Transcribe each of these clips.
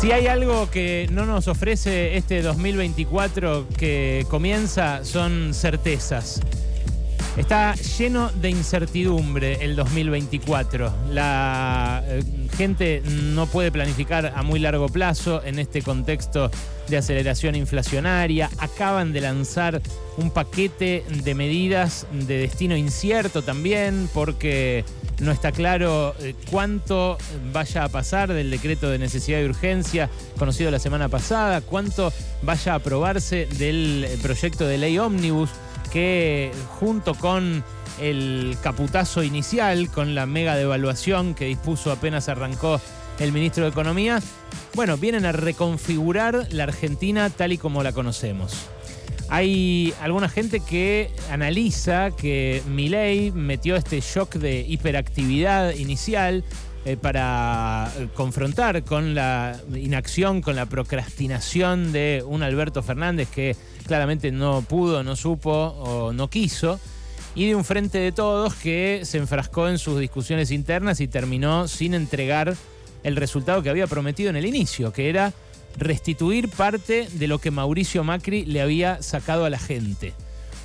Si hay algo que no nos ofrece este 2024 que comienza, son certezas. Está lleno de incertidumbre el 2024. La eh, gente no puede planificar a muy largo plazo en este contexto de aceleración inflacionaria. Acaban de lanzar un paquete de medidas de destino incierto también porque no está claro eh, cuánto vaya a pasar del decreto de necesidad y urgencia conocido la semana pasada, cuánto vaya a aprobarse del proyecto de ley ómnibus que junto con el caputazo inicial, con la mega devaluación que dispuso apenas arrancó el ministro de Economía, bueno, vienen a reconfigurar la Argentina tal y como la conocemos. Hay alguna gente que analiza que Milei metió este shock de hiperactividad inicial eh, para eh, confrontar con la inacción, con la procrastinación de un Alberto Fernández que claramente no pudo, no supo o no quiso, y de un frente de todos que se enfrascó en sus discusiones internas y terminó sin entregar el resultado que había prometido en el inicio, que era restituir parte de lo que Mauricio Macri le había sacado a la gente.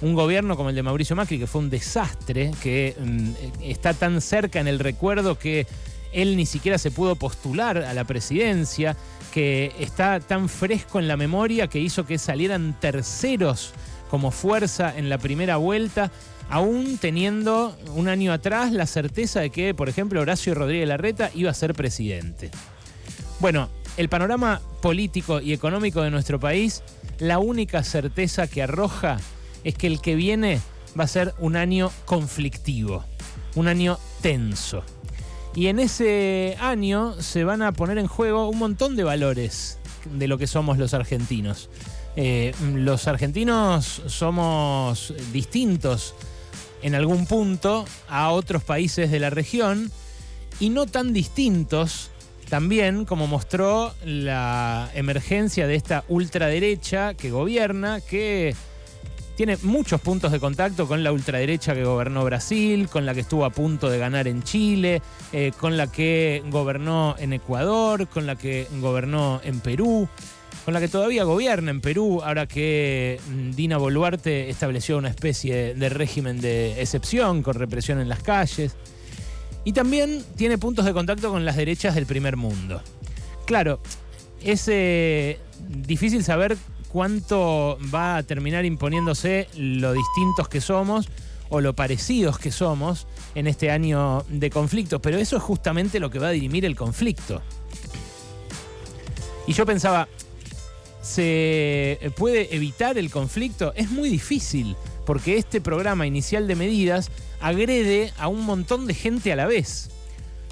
Un gobierno como el de Mauricio Macri, que fue un desastre, que mm, está tan cerca en el recuerdo que él ni siquiera se pudo postular a la presidencia, que está tan fresco en la memoria que hizo que salieran terceros como fuerza en la primera vuelta, aún teniendo un año atrás la certeza de que, por ejemplo, Horacio Rodríguez Larreta iba a ser presidente. Bueno, el panorama político y económico de nuestro país, la única certeza que arroja es que el que viene va a ser un año conflictivo, un año tenso. Y en ese año se van a poner en juego un montón de valores de lo que somos los argentinos. Eh, los argentinos somos distintos en algún punto a otros países de la región y no tan distintos también como mostró la emergencia de esta ultraderecha que gobierna, que tiene muchos puntos de contacto con la ultraderecha que gobernó Brasil, con la que estuvo a punto de ganar en Chile, eh, con la que gobernó en Ecuador, con la que gobernó en Perú, con la que todavía gobierna en Perú, ahora que mm, Dina Boluarte estableció una especie de régimen de excepción con represión en las calles. Y también tiene puntos de contacto con las derechas del primer mundo. Claro, es eh, difícil saber cuánto va a terminar imponiéndose lo distintos que somos o lo parecidos que somos en este año de conflicto, pero eso es justamente lo que va a dirimir el conflicto. Y yo pensaba, ¿se puede evitar el conflicto? Es muy difícil, porque este programa inicial de medidas agrede a un montón de gente a la vez.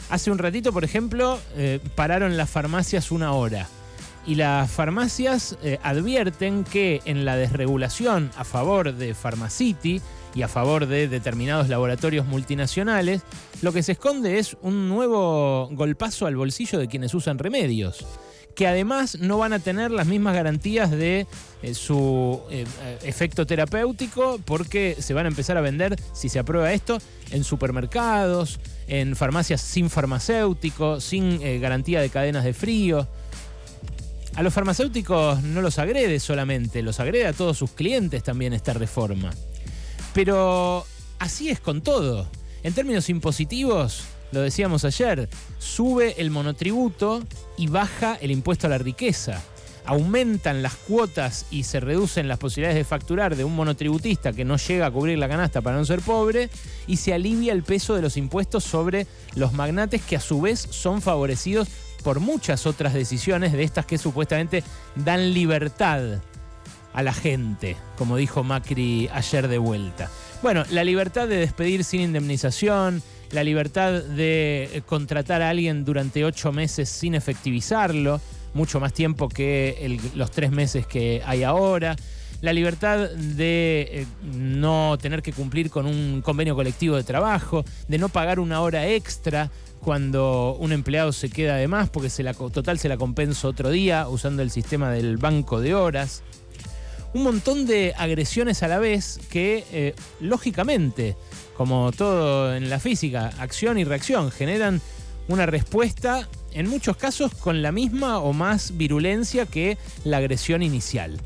Hace un ratito, por ejemplo, eh, pararon las farmacias una hora y las farmacias eh, advierten que en la desregulación a favor de Pharmacity y a favor de determinados laboratorios multinacionales, lo que se esconde es un nuevo golpazo al bolsillo de quienes usan remedios que además no van a tener las mismas garantías de eh, su eh, efecto terapéutico porque se van a empezar a vender, si se aprueba esto, en supermercados, en farmacias sin farmacéutico, sin garantía de cadenas de frío. A los farmacéuticos no los agrede solamente, los agrede a todos sus clientes también esta reforma. Pero así es con todo. En términos impositivos, lo decíamos ayer, sube el monotributo y baja el impuesto a la riqueza. Aumentan las cuotas y se reducen las posibilidades de facturar de un monotributista que no llega a cubrir la canasta para no ser pobre y se alivia el peso de los impuestos sobre los magnates que a su vez son favorecidos por muchas otras decisiones de estas que supuestamente dan libertad a la gente, como dijo Macri ayer de vuelta. Bueno, la libertad de despedir sin indemnización, la libertad de contratar a alguien durante ocho meses sin efectivizarlo, mucho más tiempo que los tres meses que hay ahora, la libertad de eh, no tener que cumplir con un convenio colectivo de trabajo, de no pagar una hora extra cuando un empleado se queda de más porque se la, total se la compensa otro día usando el sistema del banco de horas. Un montón de agresiones a la vez que, eh, lógicamente, como todo en la física, acción y reacción, generan una respuesta en muchos casos con la misma o más virulencia que la agresión inicial.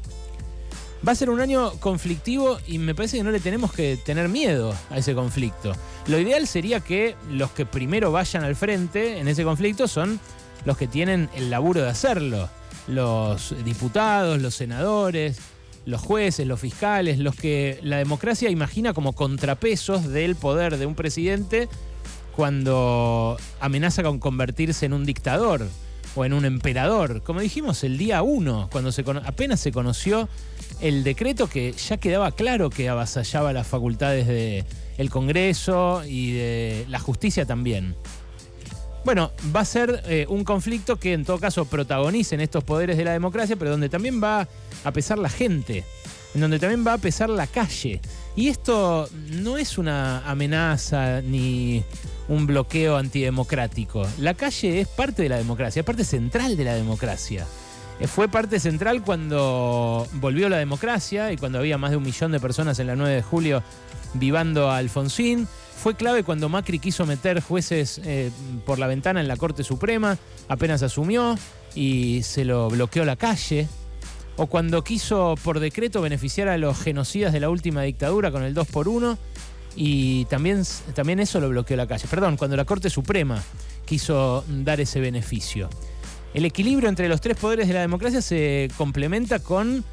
Va a ser un año conflictivo y me parece que no le tenemos que tener miedo a ese conflicto. Lo ideal sería que los que primero vayan al frente en ese conflicto son los que tienen el laburo de hacerlo. Los diputados, los senadores, los jueces, los fiscales, los que la democracia imagina como contrapesos del poder de un presidente cuando amenaza con convertirse en un dictador o en un emperador. Como dijimos el día uno, cuando se apenas se conoció el decreto que ya quedaba claro que avasallaba las facultades del Congreso y de la justicia también. Bueno, va a ser eh, un conflicto que en todo caso protagonicen estos poderes de la democracia, pero donde también va a pesar la gente, en donde también va a pesar la calle. Y esto no es una amenaza ni un bloqueo antidemocrático. La calle es parte de la democracia, es parte central de la democracia. Eh, fue parte central cuando volvió la democracia y cuando había más de un millón de personas en la 9 de julio vivando a Alfonsín. Fue clave cuando Macri quiso meter jueces eh, por la ventana en la Corte Suprema, apenas asumió y se lo bloqueó la calle. O cuando quiso por decreto beneficiar a los genocidas de la última dictadura con el 2 por 1 y también, también eso lo bloqueó la calle. Perdón, cuando la Corte Suprema quiso dar ese beneficio. El equilibrio entre los tres poderes de la democracia se complementa con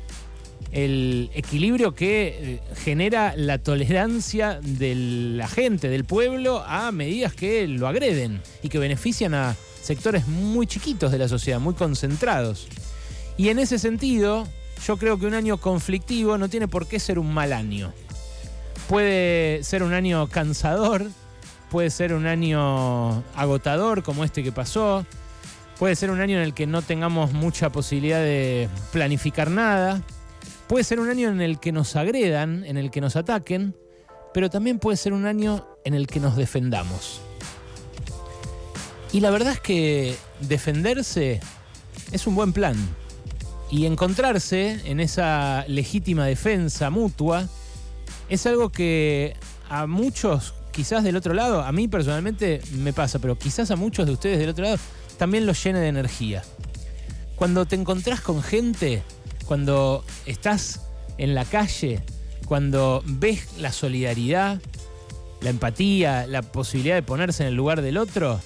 el equilibrio que eh, genera la tolerancia de la gente, del pueblo, a medidas que lo agreden y que benefician a sectores muy chiquitos de la sociedad, muy concentrados. Y en ese sentido, yo creo que un año conflictivo no tiene por qué ser un mal año. Puede ser un año cansador, puede ser un año agotador como este que pasó, puede ser un año en el que no tengamos mucha posibilidad de planificar nada, puede ser un año en el que nos agredan, en el que nos ataquen, pero también puede ser un año en el que nos defendamos. Y la verdad es que defenderse es un buen plan. Y encontrarse en esa legítima defensa mutua es algo que a muchos, quizás del otro lado, a mí personalmente me pasa, pero quizás a muchos de ustedes del otro lado también los llene de energía. Cuando te encontrás con gente, cuando estás en la calle, cuando ves la solidaridad, la empatía, la posibilidad de ponerse en el lugar del otro,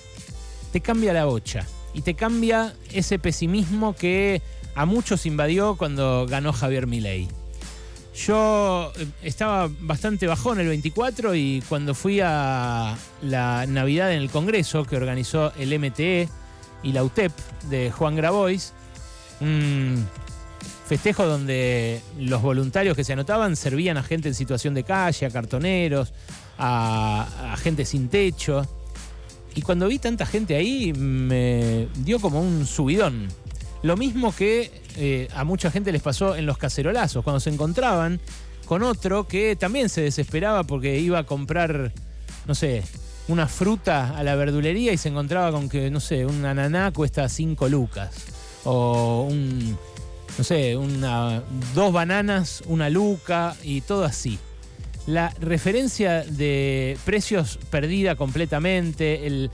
te cambia la bocha y te cambia ese pesimismo que a muchos invadió cuando ganó Javier Milei. Yo eh, estaba bastante bajón el 24 y cuando fui a la Navidad en el Congreso que organizó el MTE y la UTEP de Juan Grabois, un festejo donde los voluntarios que se anotaban servían a gente en situación de calle, a cartoneros, a, gente sin techo. Y cuando vi tanta gente ahí me dio como un subidón lo mismo que eh, a mucha gente les pasó en los cacerolazos, cuando se encontraban con otro que también se desesperaba porque iba a comprar, no sé, una fruta a la verdulería y se encontraba con que, no sé, un ananá cuesta 5 lucas. O un, no sé, una, dos bananas, una luca y todo así la referencia de precios perdida completamente, el,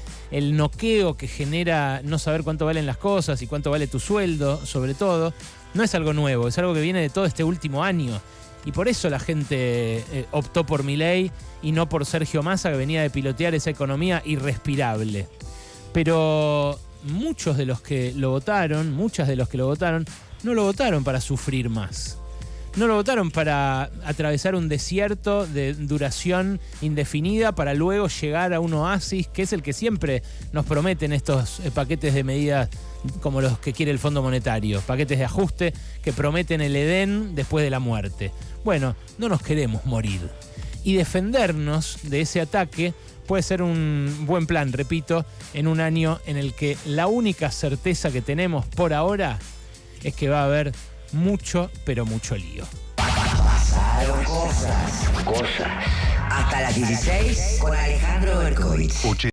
noqueo que genera no saber cuánto valen las cosas y cuánto vale tu sueldo, sobre todo, no es algo nuevo, es algo que viene de todo este último año. Y por eso la gente eh, optó por Milei y no por Sergio Massa, que venía de pilotear esa economía irrespirable. Pero muchos de los que lo votaron, muchas de los que lo votaron, no lo votaron para sufrir más no lo votaron para atravesar un desierto de duración indefinida para luego llegar a un oasis, que es el que siempre nos prometen estos eh, paquetes de medidas como los que quiere el Fondo Monetario, paquetes de ajuste que prometen el Edén después de la muerte. Bueno, no nos queremos morir. Y defendernos de ese ataque puede ser un buen plan, repito, en un año en el que la única certeza que tenemos por ahora es que va a haber mucho, pero mucho lío. Pasaron cosas. Cosas. Hasta las 16 con Alejandro Berkovich.